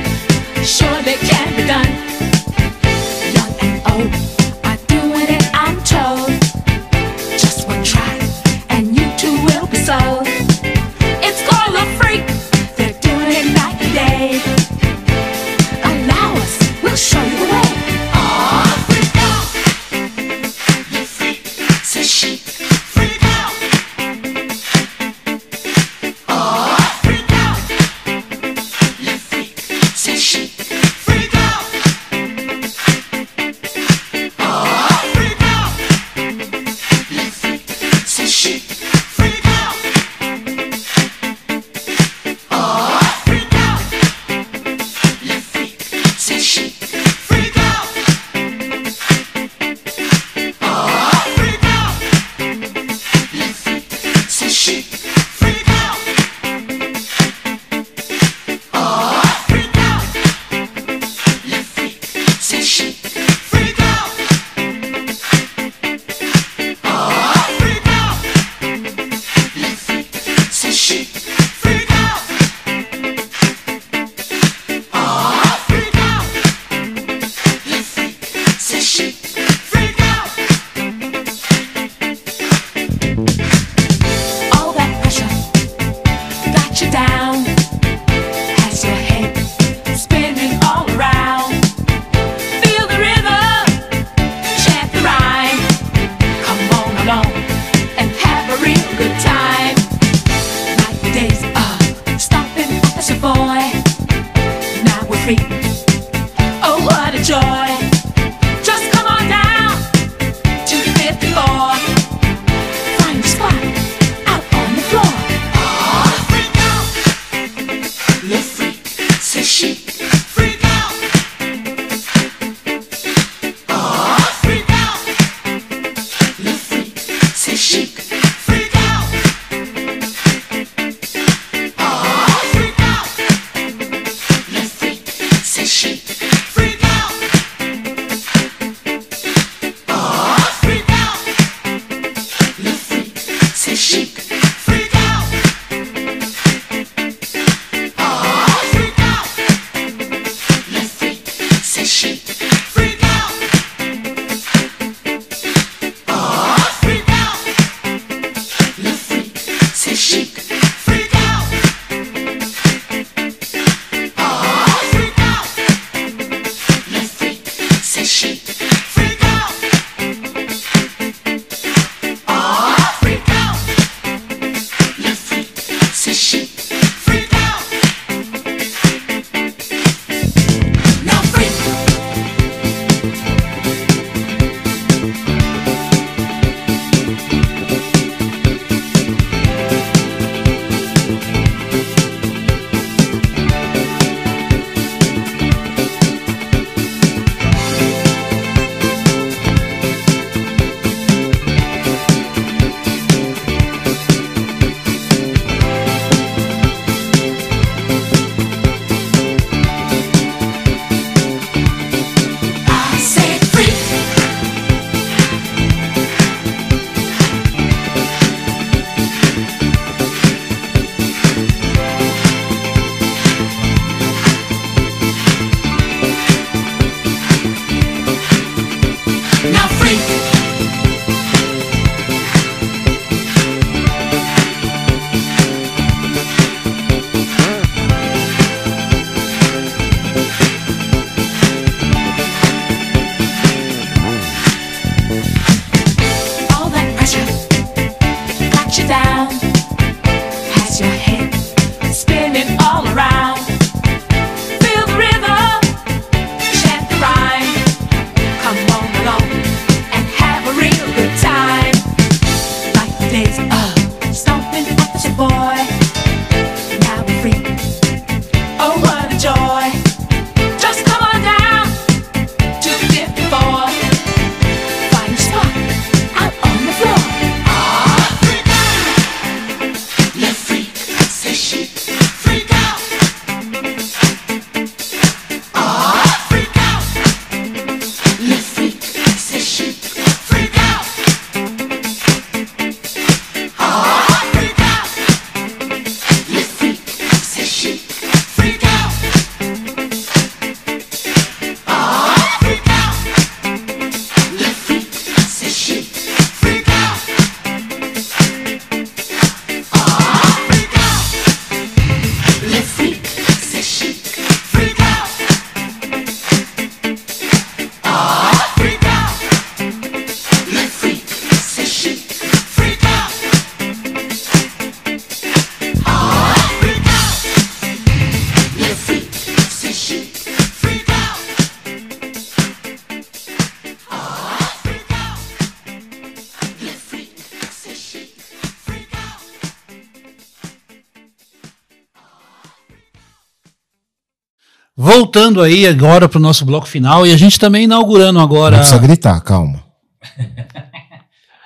Voltando aí agora para o nosso bloco final e a gente também inaugurando agora. Não precisa gritar, calma.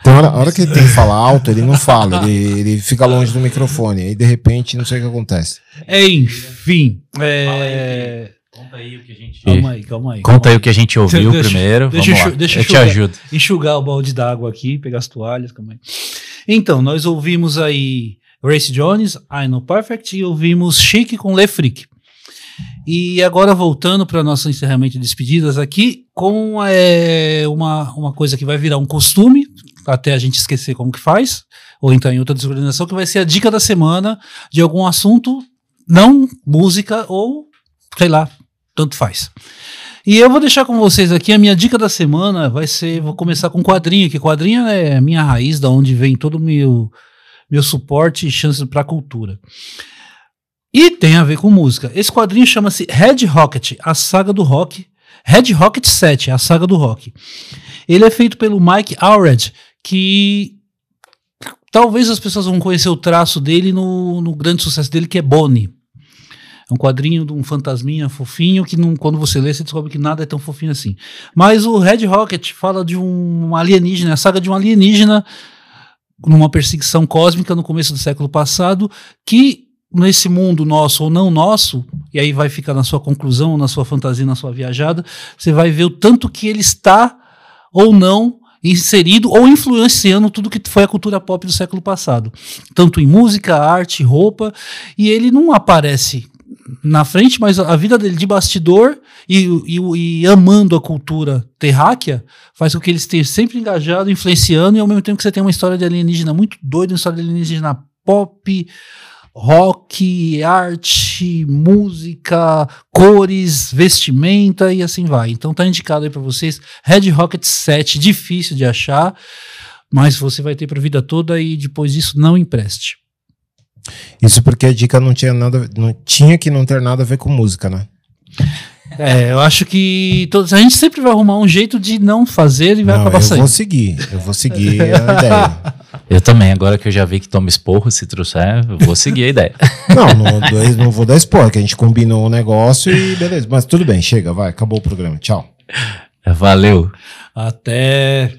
Hora, a hora que ele tem que falar alto, ele não fala, ele, ele fica longe do microfone. Aí de repente, não sei o que acontece. Enfim. é, Conta aí o que a gente. Calma aí, calma aí. Conta calma aí o que a gente ouviu Deixa- primeiro. deixa Vamos eu lá. deixa eu te ajudo. enxugar o balde d'água aqui, pegar as toalhas, calma aí. Então, nós ouvimos aí Grace Jones, I Know Perfect, e ouvimos Chic com Le Freak. E agora voltando para nosso encerramento de despedidas aqui, com é, uma, uma coisa que vai virar um costume, até a gente esquecer como que faz, ou então em outra desorganização, que vai ser a dica da semana de algum assunto, não música ou, sei lá, tanto faz. E eu vou deixar com vocês aqui a minha dica da semana. Vai ser, vou começar com quadrinho, que quadrinho é a minha raiz, da onde vem todo o meu, meu suporte e chance para a cultura. E tem a ver com música. Esse quadrinho chama-se Red Rocket, a saga do rock. Red Rocket 7, a saga do rock. Ele é feito pelo Mike Allred, que talvez as pessoas vão conhecer o traço dele no, no grande sucesso dele, que é Bonnie. É um quadrinho de um fantasminha fofinho que não, quando você lê, você descobre que nada é tão fofinho assim. Mas o Red Rocket fala de um alienígena, a saga de um alienígena numa perseguição cósmica no começo do século passado, que nesse mundo nosso ou não nosso, e aí vai ficar na sua conclusão, na sua fantasia, na sua viajada, você vai ver o tanto que ele está ou não inserido ou influenciando tudo que foi a cultura pop do século passado, tanto em música, arte, roupa, e ele não aparece na frente, mas a vida dele de bastidor e, e, e amando a cultura terráquea faz com que ele esteja sempre engajado, influenciando, e ao mesmo tempo que você tem uma história de alienígena muito doida, uma história de alienígena pop, rock, arte, música, cores, vestimenta e assim vai. Então tá indicado aí pra vocês Red Rocket 7, difícil de achar, mas você vai ter pra vida toda e depois disso não empreste. Isso porque a dica não tinha nada, não tinha que não ter nada a ver com música, né? É, eu acho que todos, a gente sempre vai arrumar um jeito de não fazer e vai Não, acabar eu saindo. vou seguir, eu vou seguir a ideia. Eu também, agora que eu já vi que toma esporro, se trouxer, eu vou seguir a ideia. Não, não, não vou dar spoiler, que a gente combinou o negócio e beleza. Mas tudo bem, chega, vai, acabou o programa. Tchau. Valeu. Até